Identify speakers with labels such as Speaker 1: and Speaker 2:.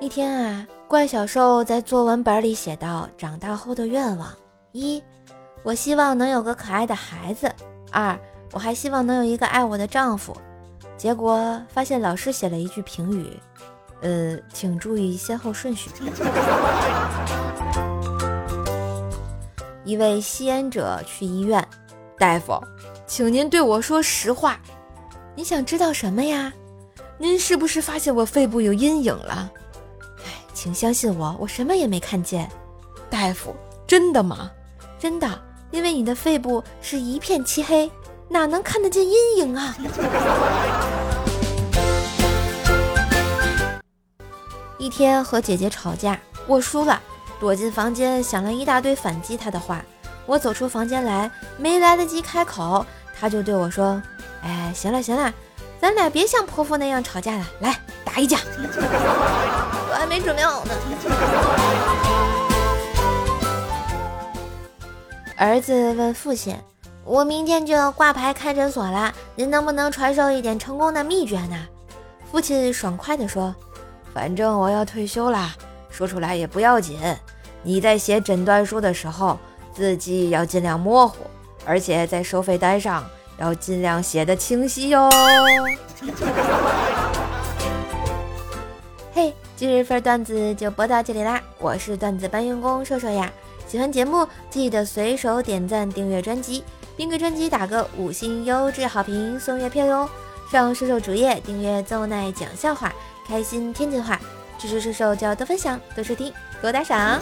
Speaker 1: 一天啊，怪小兽在作文本里写道：长大后的愿望一，我希望能有个可爱的孩子；二，我还希望能有一个爱我的丈夫。结果发现老师写了一句评语，呃，请注意先后顺序。一位吸烟者去医院，大夫，请您对我说实话。你想知道什么呀？您是不是发现我肺部有阴影了？哎，请相信我，我什么也没看见。大夫，真的吗？真的，因为你的肺部是一片漆黑，哪能看得见阴影啊？一天和姐姐吵架，我输了。躲进房间，想了一大堆反击她的话。我走出房间来，没来得及开口，她就对我说：“哎，行了行了，咱俩别像泼妇那样吵架了，来打一架。”我还没准备好呢。儿子问父亲：“我明天就要挂牌开诊所了，您能不能传授一点成功的秘诀呢？”父亲爽快地说：“反正我要退休啦，说出来也不要紧。”你在写诊断书的时候，字迹要尽量模糊，而且在收费单上要尽量写的清晰哟。嘿，今日份段子就播到这里啦！我是段子搬运工瘦瘦呀，喜欢节目记得随手点赞、订阅专辑，并给专辑打个五星优质好评送月票哟！上瘦瘦主页订阅奏奈讲笑话，开心天津话。支持瘦瘦就要多分享、多收听、多打赏。